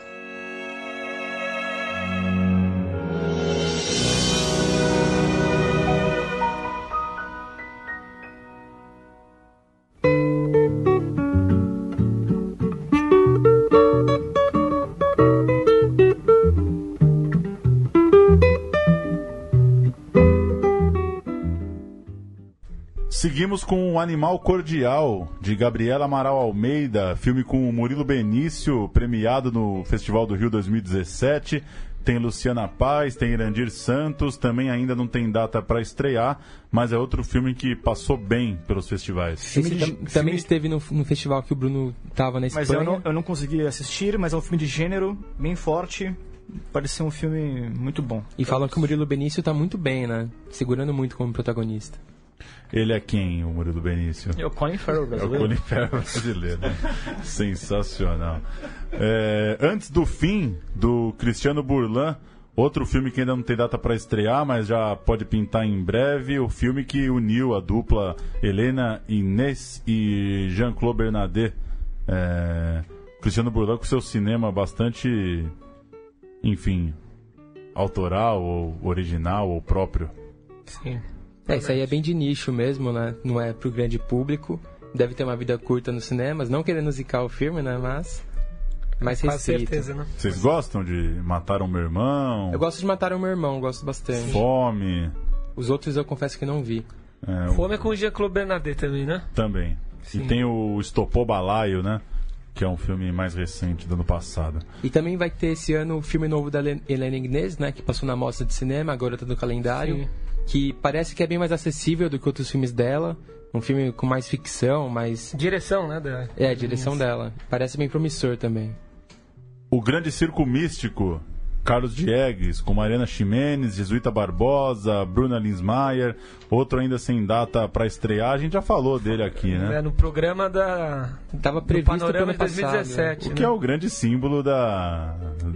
Seguimos com o Animal Cordial, de Gabriela Amaral Almeida, filme com o Murilo Benício, premiado no Festival do Rio 2017. Tem Luciana Paz, tem Irandir Santos, também ainda não tem data para estrear, mas é outro filme que passou bem pelos festivais. Esse tam- também esteve no, no festival que o Bruno tava na Espanha. Mas eu não, eu não consegui assistir, mas é um filme de gênero bem forte. Parece ser um filme muito bom. E falam que o Murilo Benício tá muito bem, né? Segurando muito como protagonista. Ele é quem, o Murilo Benício? É o Colin Farrell É o brasileiro. Colin Farrell brasileiro. [laughs] Sensacional. É, antes do fim do Cristiano Burlan, outro filme que ainda não tem data para estrear, mas já pode pintar em breve, o filme que uniu a dupla Helena Inês e Jean-Claude Bernadette. É, Cristiano Burlan com seu cinema bastante, enfim, autoral ou original ou próprio. Sim. É, isso aí é bem de nicho mesmo, né? Não é pro grande público. Deve ter uma vida curta nos cinemas. Não querendo zicar o filme, né? Mas. Mas Com respeito. certeza, né? Vocês gostam de Mataram Meu Irmão? Eu gosto de matar o meu irmão, gosto bastante. Fome. Os outros eu confesso que não vi. É, o- Fome é com o Jean-Claude Bernadette também, né? Também. Sim. E tem o Estopou Balaio, né? Que é um filme mais recente do ano passado. E também vai ter esse ano o filme novo da Helen- Helena Ignez, né? Que passou na mostra de cinema, agora tá no calendário. Sim. Que parece que é bem mais acessível do que outros filmes dela. Um filme com mais ficção, mais. Direção, né? Da... É, a direção dela. Parece bem promissor também. O Grande Circo Místico, Carlos Diegues, com Mariana Ximenes, Jesuíta Barbosa, Bruna Linsmaier, outro ainda sem data para estrear. A gente já falou dele aqui, né? É, no programa da. Tava previsto Panorama passado, 2017. O né? que é o grande símbolo da,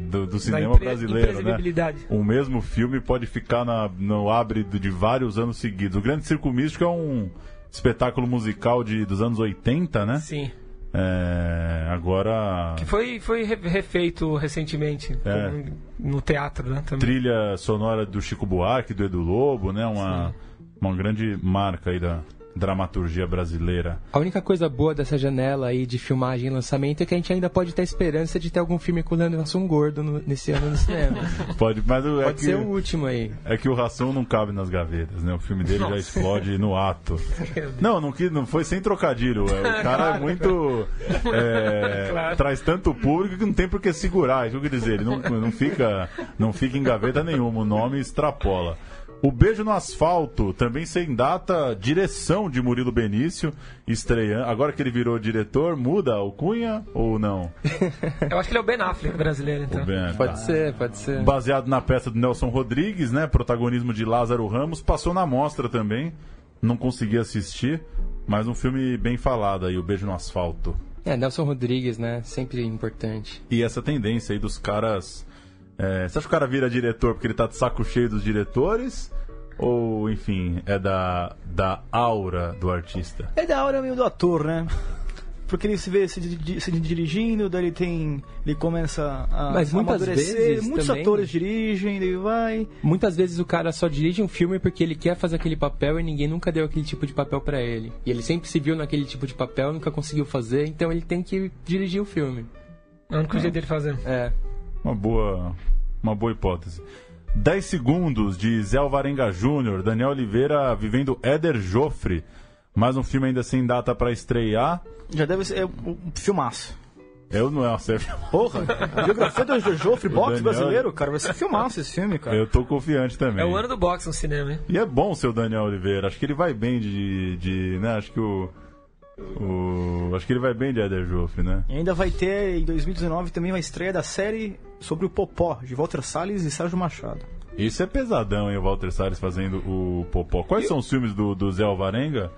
do, do cinema impre- brasileiro, né? imprevisibilidade. O mesmo filme pode ficar na, no abre de vários anos seguidos. O Grande Circo Místico é um espetáculo musical de, dos anos 80, né? Sim. É, agora. Que foi, foi re- refeito recentemente É. no teatro, né? Também. trilha sonora do Chico Buarque, do Edu Lobo, né? Uma, uma grande marca aí da dramaturgia brasileira. A única coisa boa dessa janela aí de filmagem e lançamento é que a gente ainda pode ter a esperança de ter algum filme com o Leandro Hassum gordo no- nesse ano no cinema. [laughs] Pode, mas o- é Pode que, ser o último aí. É que o Ração não cabe nas gavetas, né? O filme dele já Nossa. explode no ato. [laughs] Não, não, que- não foi sem trocadilho. é, O cara é Claro. [laughs] muito. é, Claro. Traz tanto público que não tem por que segurar. Isso que eu quero dizer. Ele não, não, fica, não fica em gaveta nenhuma. O nome extrapola. O Beijo no Asfalto, também sem data, direção de Murilo Benício, estreando. Agora que ele virou diretor, muda a alcunha ou não? [laughs] Eu acho que ele é o Ben Affleck brasileiro, então. O Ben- Pode tá. ser, pode ser. Baseado na peça do Nelson Rodrigues, né? Protagonismo de Lázaro Ramos, passou na mostra também. Não consegui assistir, mas um filme bem falado aí, O Beijo no Asfalto. É, Nelson Rodrigues, né? Sempre importante. E essa tendência aí dos caras. É, você acha que o cara vira diretor porque ele tá de saco cheio dos diretores? Ou, enfim, é da, da aura do artista? É da hora meio do ator, né? Porque ele se vê se, se dirigindo, daí ele tem. Ele começa a Mas muitas amadurecer. vezes Muitos também- atores dirigem, ele vai. Muitas vezes o cara só dirige um filme porque ele quer fazer aquele papel e ninguém nunca deu aquele tipo de papel pra ele. E ele sempre se viu naquele tipo de papel, nunca conseguiu fazer, então ele tem que dirigir o filme. É o único jeito dele fazer. É. uma boa, uma boa hipótese. 10 segundos de Zé Alvarenga Júnior, Daniel Oliveira vivendo Éder Joffre. Mais um filme ainda sem data para estrear. Já deve ser um um filmaço. Eu não é uma série. Porra, a biografia do Joffre, O boxe Daniel- brasileiro, cara, vai ser filmaço esse filme, cara. Eu tô confiante também. É o ano do boxe no cinema, hein? E é bom o seu Daniel Oliveira. Acho que ele vai bem de. de né? Acho que o. o acho que ele vai bem de Éder Joffre, né? E ainda vai ter, em 2019, também uma estreia da série sobre o Popó, de Walter Salles e Sérgio Machado. Isso é pesadão, hein? O Walter Salles fazendo o Popó. Quais são os filmes do, do Zé Alvarenga?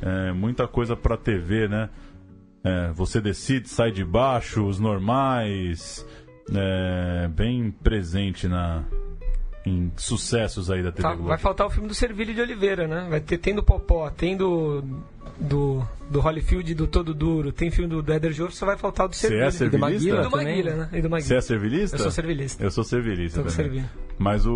É, muita coisa pra TV, né? É, você decide, sai de baixo, os normais. É, bem presente na, em sucessos aí da TV Tá, Globo. vai faltar o filme do Servilho de Oliveira, né? Vai ter, tem do Popó, tem do, do, do Holyfield e do Todo Duro, tem filme do, do Éder Joffre, só vai faltar o do Você Servilho. é servilista? E do Maguila, né? E do Maguila. Você é servilista? Eu sou servilista. Eu sou servilista Tô também. Mas o,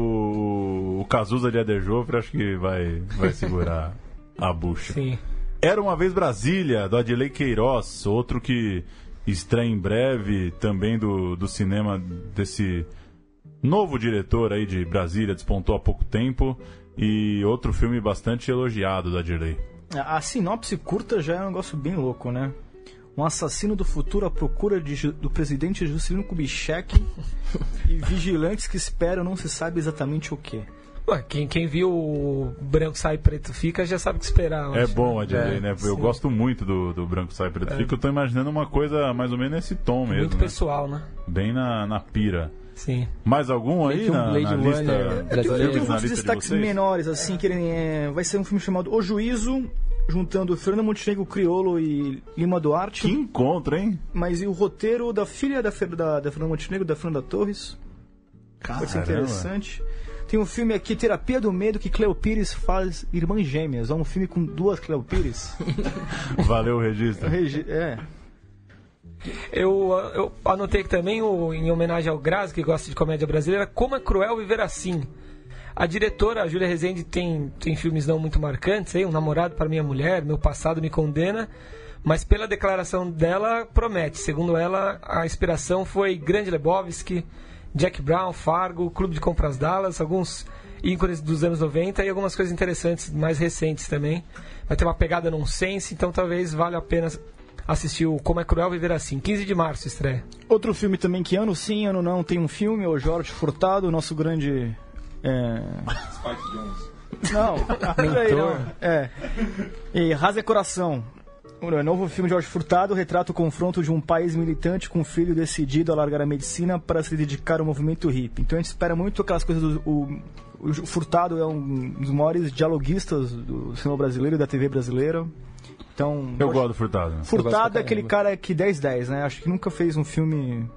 o Cazuza de Éder Joffre acho que vai, vai segurar a bucha. Sim. Era uma vez Brasília, do Adilei Queiroz, outro que estreia em breve, também do, do cinema desse novo diretor aí de Brasília, despontou há pouco tempo, e outro filme bastante elogiado do Adilei. A a sinopse curta já é um negócio bem louco, né? Um assassino do futuro à procura de do presidente Juscelino Kubitschek e vigilantes que esperam não se sabe exatamente o que. Ué, quem, quem viu o Branco Sai Preto Fica já sabe o que esperar. É acho, bom, Adilei, É, né? Eu sim. gosto muito do, do Branco Sai Preto É. Fica, eu tô imaginando uma coisa mais ou menos nesse tom mesmo. Muito né? pessoal, né? Bem na, na pira. Sim. Mais algum aí na, Blade na lista? Eu tenho, eu tenho alguns de destaques vocês? menores, assim, que ele é, vai ser um filme chamado O Juízo, juntando Fernando Montenegro Criolo e Lima Duarte. Que encontro, hein? Mas e o roteiro da filha da, da, da Fernanda Montenegro, da Fernanda Torres. Vai ser Caramba. interessante. Tem um filme aqui, Terapia do Medo, que Cleo Pires faz Irmãs Gêmeas. É um filme com duas Cleo Pires. [laughs] Valeu o registro. Regi- é. Eu, eu anotei aqui também, o, em homenagem ao Grazi, que gosta de comédia brasileira, Como é Cruel Viver Assim. A diretora, a Júlia Rezende, tem, tem filmes não muito marcantes, aí, Um Namorado para Minha Mulher, Meu Passado Me Condena, mas pela declaração dela, promete. Segundo ela, a inspiração foi Grande Lebowski, Jack Brown, Fargo, Clube de Compras Dallas, alguns ícones dos anos 90 e algumas coisas interessantes, mais recentes também. Vai ter uma pegada nonsense, então talvez valha a pena assistir o Como é Cruel Viver Assim. 15 de março estreia. Outro filme também que ano sim, ano não tem um filme, é o Jorge Furtado, nosso grande. É... Spike Jones. Não, [laughs] [laughs] aí não. É. E Rasa é Coração. O novo filme de Jorge Furtado retrata o confronto de um país militante com um filho decidido a largar a medicina para se dedicar ao movimento hippie. Então a gente espera muito aquelas coisas do. O, o Furtado é um dos maiores dialoguistas do cinema brasileiro, da TV brasileira. Então. Eu gosto do Furtado. né? Furtado é aquele cara que 10-10, né? Acho que nunca fez um filme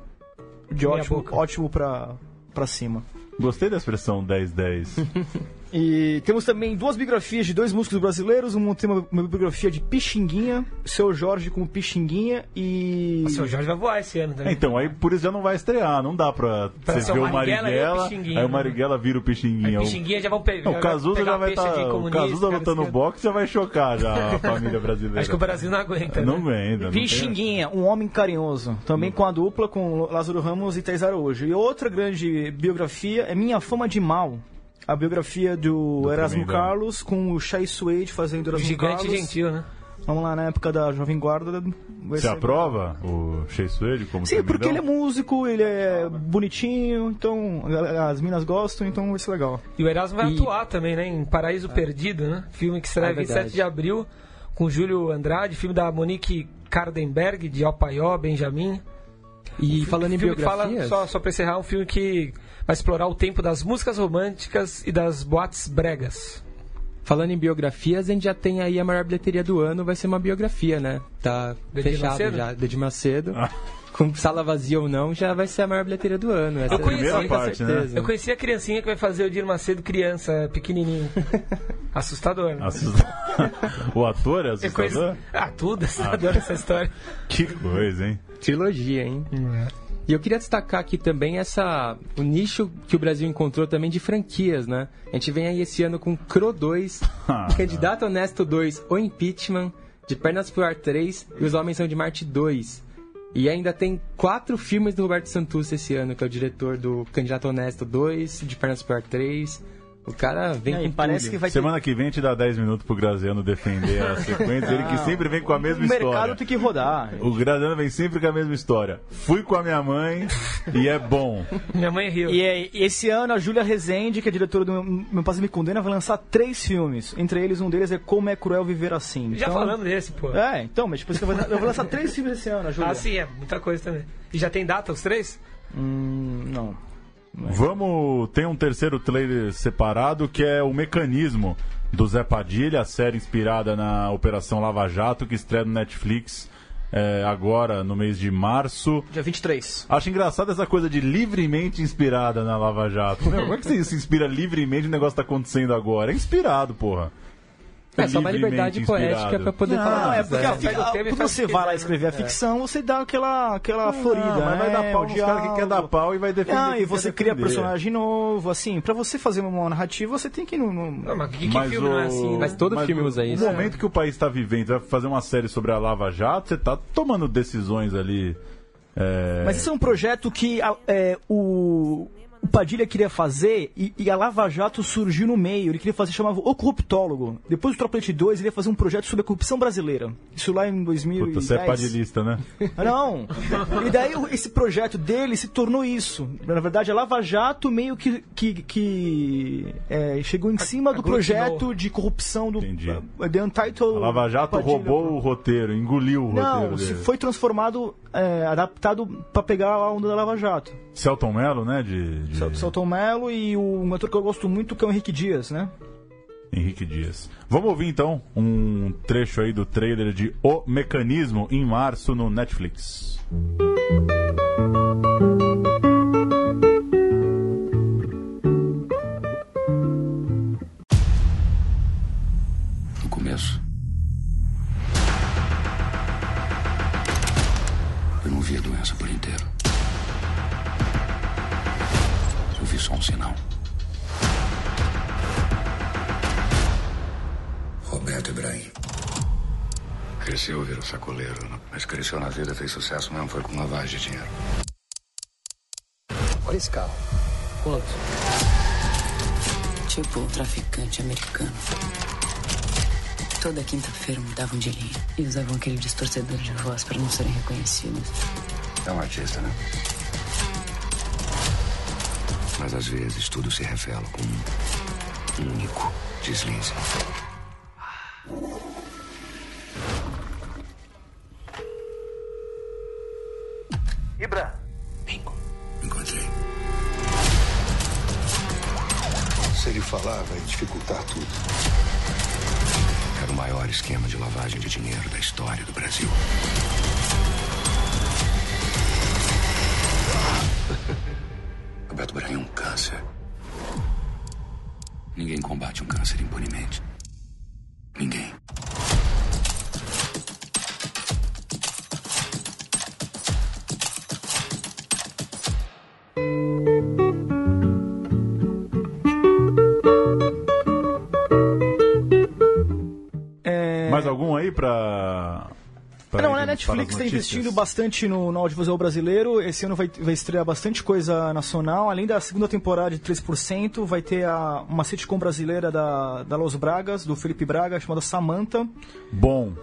de ótimo, boca. ótimo pra, pra cima. Gostei da expressão 10-10. [laughs] E temos também duas biografias de dois músicos brasileiros. Uma tem uma, uma biografia de Pixinguinha, seu Jorge como Pixinguinha e. O seu Jorge vai voar esse ano também. Então, aí por isso já não vai estrear. Não dá pra, Pra você ver o o Marighella e o aí o né? Marighella vira o Pixinguinha. Aí Pixinguinha já vão pegar. Não, o Cazuza já vai estar. o Cazuza lutando no boxe já vai chocar já a [laughs] família brasileira. Acho que o Brasil não aguenta. Não né? aguenta. tem- Pixinguinha, um homem carinhoso. Também com a dupla com Lázaro Ramos e Thais Araújo. E outra grande biografia é Minha Fama de Mal. A biografia do, Do Erasmo. Carlos com o Chai Suede fazendo Erasmo Gigante Carlos. gentil, né? Vamos lá, na época da Jovem Guarda. Você ser- aprova o Shea Suede como Sim, porque ele é músico, ele é bonitinho, então as minas gostam, então vai ser legal. E o Erasmo vai E- atuar também, né? Em Paraíso Perdido, né? Filme que estreia É 27 verdade. de abril com Júlio Andrade, filme da Monique Kardenberg, de Alpaió, Benjamin. E falando em que fala, biografias... só, só pra encerrar, um filme que vai explorar o tempo das músicas românticas e das boates bregas. Falando em biografias, a gente já tem aí a maior bilheteria do ano, vai ser uma biografia, né? Tá Edir fechado Macedo? já, do Edir Macedo. Ah. Com sala vazia ou não, já vai ser a maior bilheteria do ano. Essa Eu conheci- é muita parte, né? Eu conheci a criancinha que vai fazer o Edir Macedo criança, pequenininho. [laughs] Assustador. né? Assusta- [laughs] o ator é Eu conheci... assustador? Ah, tudo assustador essa história. Que coisa, hein? Trilogia, hein? E eu queria destacar aqui também essa o nicho que o Brasil encontrou também de franquias, né? A gente vem aí esse ano com Cro 2, [laughs] Ah, Candidato Honesto 2, O Impeachment, De Pernas pro Ar 3 e Os Homens São de Marte 2. E ainda tem quatro filmes do Roberto Santos esse ano, que é o diretor do Candidato Honesto 2, de Pernas Pior 3. O cara vem e com parece tudo. que vai ter- Semana que vem a gente dá 10 minutos pro Graziano defender a [laughs] sequência, ele que Não. sempre vem com a mesma o história. mercado tem que rodar. O Graziano vem sempre com a mesma história. Fui com a minha mãe e é bom. [laughs] Minha mãe riu. E, é- e esse ano a Júlia Rezende, que é diretora do Meu, Pai Me Condena, vai lançar três filmes. Entre eles, um deles é Como é Cruel Viver Assim. Já Então- falando desse, pô. É, então, mas tipo, eu vou, eu vou lançar três filmes esse ano, a Júlia. Ah, sim, é muita coisa também. E já tem data os três? Hum, não. Vamos. Tem um terceiro trailer separado que é o mecanismo do Zé Padilha, a série inspirada na Operação Lava Jato, que estreia no Netflix é, agora no mês de março. Dia 23. Acho engraçado essa coisa de livremente inspirada na Lava Jato. Meu, como é que você se inspira livremente no negócio que tá acontecendo agora? É inspirado, porra. É só uma liberdade inspirado. poética pra poder Não, falar. o que é porque quiser. a fic- Pega o tema e quando você vai lá escrever a né? ficção, você dá aquela, aquela Não, florida. mas vai né? dar pau O pros caras que quer dar pau e vai defender. Ah, e você cria defender. personagem novo, assim, pra você fazer uma narrativa, você tem que ir no. no- Não, mas que, que Mas filme o- não é assim? né? Mas todo mas filme usa isso. O momento que o país está vivendo, vai fazer uma série sobre a Lava Jato, você tá tomando decisões ali. é, Mas isso é um projeto que a- é, o, o Padilha queria fazer e, e a Lava Jato surgiu no meio. Ele queria fazer, chamava O Corruptólogo. Depois do Troplet 2, ele ia fazer um projeto sobre a corrupção brasileira. Isso lá em 2010. Puta, você é padilhista, né? [laughs] Não. E daí o- esse projeto dele se tornou isso. Na verdade, a Lava Jato meio que, que, que, é, chegou em cima do projeto de corrupção do Entendi. uh, The Untitled A Lava Jato Padilha. roubou o roteiro, engoliu o Não, roteiro se dele. foi transformado, é, adaptado pra pegar a onda da Lava Jato. Celton Mello, né? De, de Celton Mello e o, um ator que eu gosto muito que é o Henrique Dias, né? Henrique Dias. Vamos ouvir então um trecho aí do trailer de O Mecanismo em março no Netflix. No Sacoleiro, mas cresceu na vida, fez sucesso mesmo, foi com lavagem de dinheiro. Olha esse carro. Quanto? Tipo um traficante americano. Toda quinta-feira mudavam de linha e usavam aquele distorcedor de voz para não serem reconhecidos. É um artista, né? Mas às vezes tudo se revela como um único deslize. Não, a Netflix está investindo bastante no, no audiovisual brasileiro. Esse ano vai, vai estrear bastante coisa nacional. Além da segunda temporada de 3%, vai ter a, uma sitcom brasileira da, da Los Bragas, do Felipe Braga, chamada Samantha. Bom.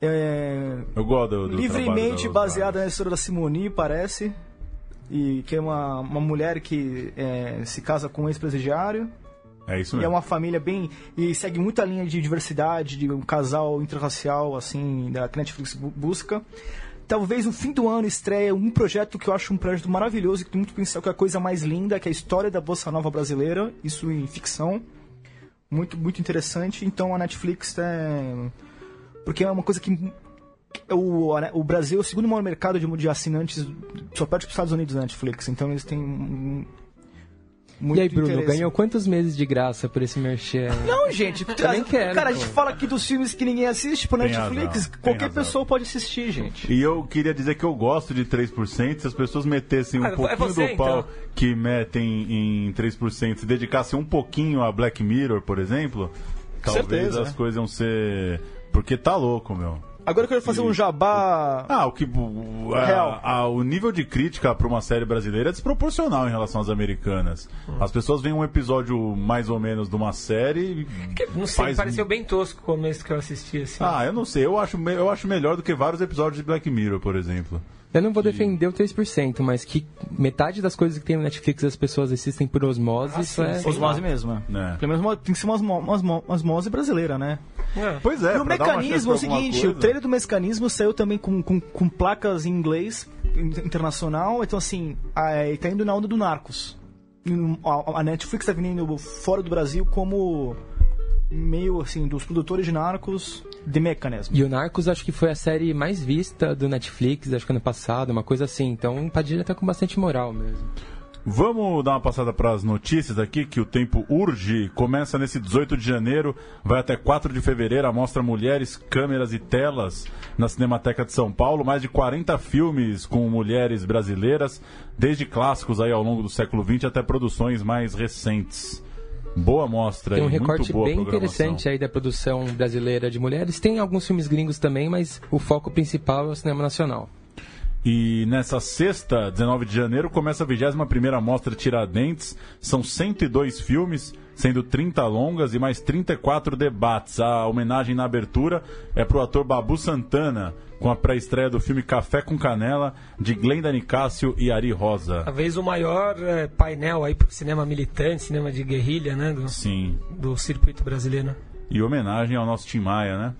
É, Eu gosto do, do livremente da- baseada na história da Simone, parece. E que é uma, uma mulher que é, se casa com um ex-presidiário. É isso E é mesmo. uma família bem. E segue muita linha de diversidade, de um casal interracial, assim, da que a Netflix bu- busca. Talvez no fim do ano estreia um projeto que eu acho um projeto maravilhoso, que tem muito potencial, que é a coisa mais linda, que é a história da Bossa Nova brasileira, isso em ficção. Muito, muito interessante. Então a Netflix é. Porque é uma coisa que. O, o Brasil é o segundo maior mercado de, de assinantes, só perde para os Estados Unidos da Netflix. Então eles têm. Muito e aí, Bruno, ganhou quantos meses de graça por esse merchan? Não, gente, Eu nem quero, cara, a gente fala aqui dos filmes que ninguém assiste pro Tem Netflix, tem qualquer razão. pessoa pode assistir, gente. E eu queria dizer que eu gosto de 3%. Se as pessoas metessem um Ah, é pouquinho você, do pau então. que metem em 3%, se dedicassem um pouquinho a Black Mirror, por exemplo, talvez certeza, as né? coisas iam ser. Porque tá louco, meu. Agora eu quero fazer um jabá. Ah, o que. O, a- Real. a- o nível de crítica para uma série brasileira é desproporcional em relação às americanas. Hum. As pessoas veem um episódio mais ou menos de uma série. e Não sei, faz- pareceu bem tosco o começo que eu assisti, assim. Ah, eu não sei. Eu acho, eu acho melhor do que vários episódios de Black Mirror, por exemplo. Eu não vou defender o 3%, mas que metade das coisas que tem no Netflix as pessoas assistem por osmose, isso é... Osmose mesmo. É. Pelo menos uma- tem que ser umas osmose brasileira, né? Pois é, E o mecanismo é o seguinte: coisa. o trailer do mecanismo saiu também com, com, com placas em inglês in- internacional. Então, assim, a, e tá indo na onda do Narcos. A, a Netflix tá vindo fora do Brasil como meio assim dos produtores de Narcos de Mechanism. E o Narcos acho que foi a série mais vista do Netflix, acho que ano passado, uma coisa assim. Então o Padilha tá com bastante moral mesmo. Vamos dar uma passada para as notícias aqui, que o tempo urge. Começa nesse 18 de janeiro, vai até 4 de fevereiro. A mostra Mulheres, Câmeras e Telas na Cinemateca de São Paulo. Mais de 40 filmes com mulheres brasileiras, desde clássicos aí ao longo do século XX até produções mais recentes. Boa mostra Tem um aí, recorte muito boa bem interessante aí da produção brasileira de mulheres. Tem alguns filmes gringos também, mas o foco principal é o cinema nacional. E nessa sexta, 19 de janeiro, começa a 21ª Mostra Tiradentes. São 102 filmes, sendo 30 longas e mais 34 debates. A homenagem na abertura é pro ator Babu Santana, com a pré-estreia do filme Café com Canela, de Glenda Nicásio e Ari Rosa. Talvez o maior eh, painel aí pro cinema militante, cinema de guerrilha, né? Do, Sim. do circuito brasileiro. E homenagem ao nosso Tim Maia, né?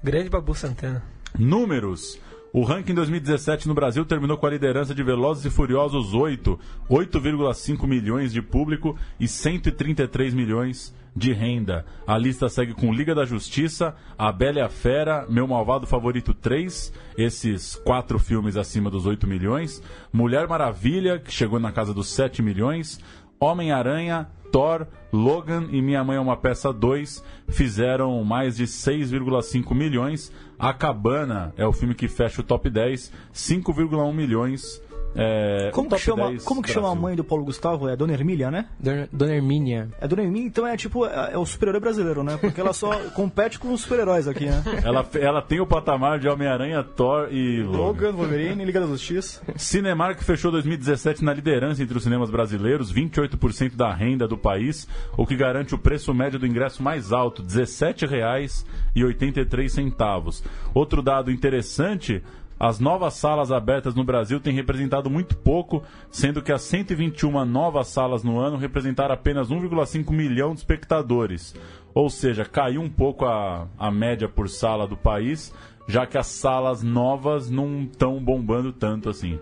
Grande Babu Santana. Números. O ranking 2017 no Brasil terminou com a liderança de Velozes e Furiosos 8, 8,5 milhões de público e 133 milhões de renda. A lista segue com Liga da Justiça, A Bela e a Fera, Meu Malvado Favorito 3, esses quatro filmes acima dos 8 milhões, Mulher Maravilha, que chegou na casa dos 7 milhões, Homem-Aranha, Thor, Logan e Minha Mãe é uma Peça 2 fizeram mais de 6,5 milhões. A Cabana é o filme que fecha o top 10, 5,1 milhões. É, Como que chama, 10 como que chama a mãe do Paulo Gustavo? É Dona Hermília, né? Dona, Dona Hermínia. É Dona Hermília, então é tipo, é, é o super-herói brasileiro, né? Porque ela só [laughs] compete com os super-heróis aqui, né? Ela, ela tem o patamar de Homem-Aranha, Thor e Logan. Logan, Wolverine, Liga da Justiça. Cinemark fechou 2017 na liderança entre os cinemas brasileiros, 28% da renda do país, o que garante o preço médio do ingresso mais alto, R$ 17,83. Outro dado interessante, as novas salas abertas no Brasil têm representado muito pouco, sendo que as 121 novas salas no ano representaram apenas 1,5 milhão de espectadores. Ou seja, caiu um pouco a, a média por sala do país, já que as salas novas não estão bombando tanto assim.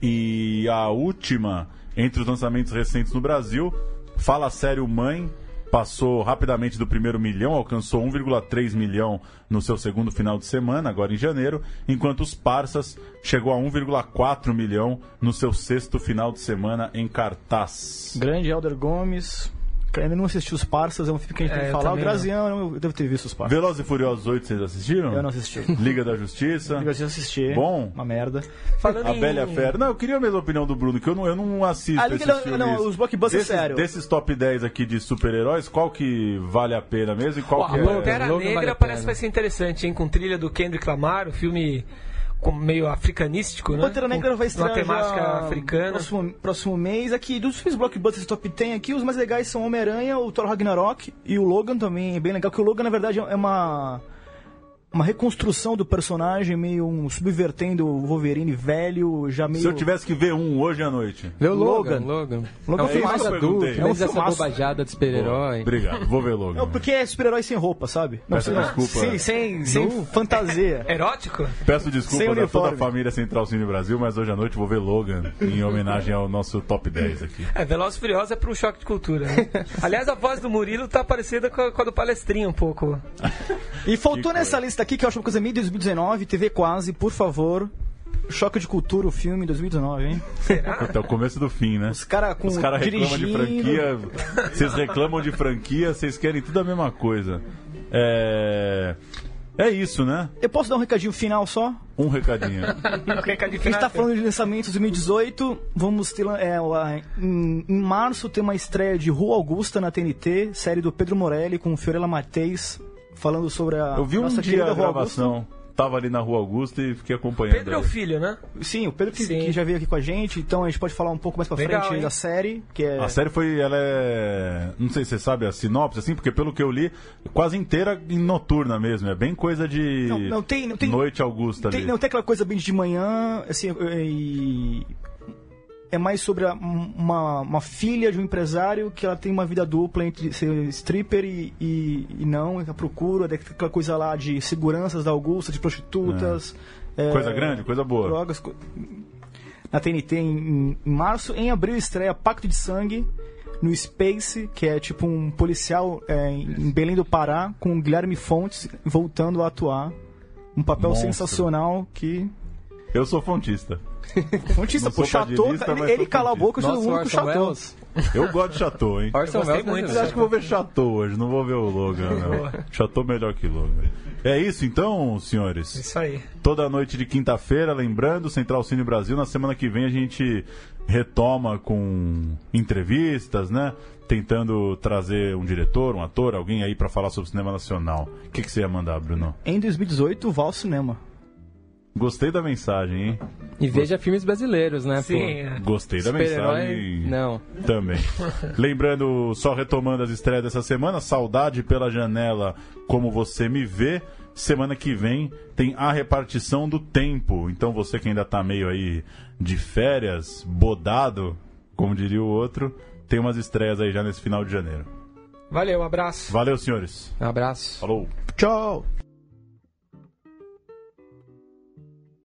E a última, entre os lançamentos recentes no Brasil, Fala Sério Mãe, passou rapidamente do primeiro milhão, alcançou 1,3 milhão no seu segundo final de semana, agora em janeiro, enquanto os Parsas chegou a 1,4 milhão no seu sexto final de semana em cartaz. Grande Helder Gomes. Ainda não assisti os Parsas, é um filme que a gente É, tem que falar. O Graziano, eu devo ter visto os Parsas. Velozes e Furiosos 8, vocês assistiram? Eu não assisti. Liga da Justiça. Eu já assisti. Bom. Uma merda. Falando A em- Bela e a Fera. Não, eu queria a mesma opinião do Bruno, que eu não, eu não assisto A Liga esses da- filmes. não, os blockbusters, desses, sério. Desses top 10 aqui de super-heróis, qual que vale a pena mesmo e qual Ó, que a é... Pantera Negra vale parece que vai ser interessante, hein? Com trilha do Kendrick Lamar, o filme meio africanístico, né? Pantera Negra vai estrear temática africana. Próximo, próximo mês. Aqui, dos filmes blockbusters top 10 aqui, os mais legais são Homem-Aranha, o Thor Ragnarok e o Logan também. É bem legal, que o Logan, na verdade, é uma... Uma reconstrução do personagem, meio um subvertendo o Wolverine velho, já meio... Se eu tivesse que ver um hoje à noite. Vê o Logan. Logan. Logan. Logan é eu adulto, É um essa filmaço. bobajada de super-herói. Obrigado, vou ver logo. Não, porque é super-herói sem roupa, sabe? Não, Peço sem, desculpa. sem, sem, sem fantasia. [laughs] Erótico? Peço Sem desculpas a toda a família Central Cine Brasil, mas hoje à noite vou ver Logan em homenagem ao nosso top 10 aqui. É, Velozes e Furiosos é pro choque de cultura, né? [laughs] Aliás, a voz do Murilo tá parecida com a, com a do Palestrinha um pouco. E faltou Que nessa lista aqui, que eu acho uma coisa meio 2019, TV Quase, por favor. Choque de Cultura, o filme 2019, hein? [laughs] Até o começo do fim, né? Os caras com Os caras reclamam de franquia, vocês reclamam de franquia, vocês querem tudo a mesma coisa. É. É isso, né? Eu posso dar um recadinho final só? Um recadinho. [laughs] Recadinho A gente final. tá falando de lançamentos 2018. Vamos ter. É, em março tem uma estreia de Rua Augusta na TNT, série do Pedro Morelli com Fiorella Mateis. Falando sobre a Eu vi um nossa dia a gravação. Tava ali na Rua Augusta e fiquei acompanhando. Pedro é o filho, né? Sim, o Pedro que, Sim. que já veio aqui com a gente, então a gente pode falar um pouco mais pra Legal, frente hein? da série, que é... A série foi, ela é, não sei se você sabe a sinopse assim, porque pelo que eu li, quase inteira em noturna mesmo, é bem coisa de Não, não tem- não tem- noite Augusta Tem, ali. não tem aquela coisa bem de manhã, assim, e... É mais sobre a- uma, uma filha de um empresário que ela tem uma vida dupla entre ser stripper e, e, e não, a procura daquela coisa lá de seguranças da Augusta, de prostitutas. é, Coisa grande, coisa boa. Drogas. co- Na TNT em, em março. Em abril estreia Pacto de Sangue no Space, que é tipo um policial é, em Belém do Pará, com o Guilherme Fontes voltando a atuar. Um papel Monstro. sensacional que. Eu sou fontista. [laughs] Fontista, Não pô, sou Chateau, mas ele sou cala a boca, Nossa, mundo com Orson Chateau. Eu gosto de Chateau, hein? Orson gostei Welles muito, Mas acho que vou ver Chateau hoje, não vou ver o Logan, não. Chateau melhor que Logan. É isso então, senhores? Isso aí. Toda noite de quinta-feira, lembrando, Central Cine Brasil, na semana que vem a gente retoma com entrevistas, né? Tentando trazer um diretor, um ator, alguém aí pra falar sobre cinema nacional. O que, que você ia mandar, Bruno? Em 2018, vá ao cinema. Gostei da mensagem, hein? E veja filmes brasileiros, né? Sim, pô? é. Gostei da mensagem. não. Também. [laughs] Lembrando, só retomando as estreias dessa semana, Saudade pela Janela, Como Você Me Vê. Semana que vem tem a repartição do tempo. Então você que ainda tá meio aí de férias, bodado, como diria o outro, tem umas estreias aí já nesse final de janeiro. Valeu, um abraço. Valeu, senhores. Um abraço. Falou. Tchau!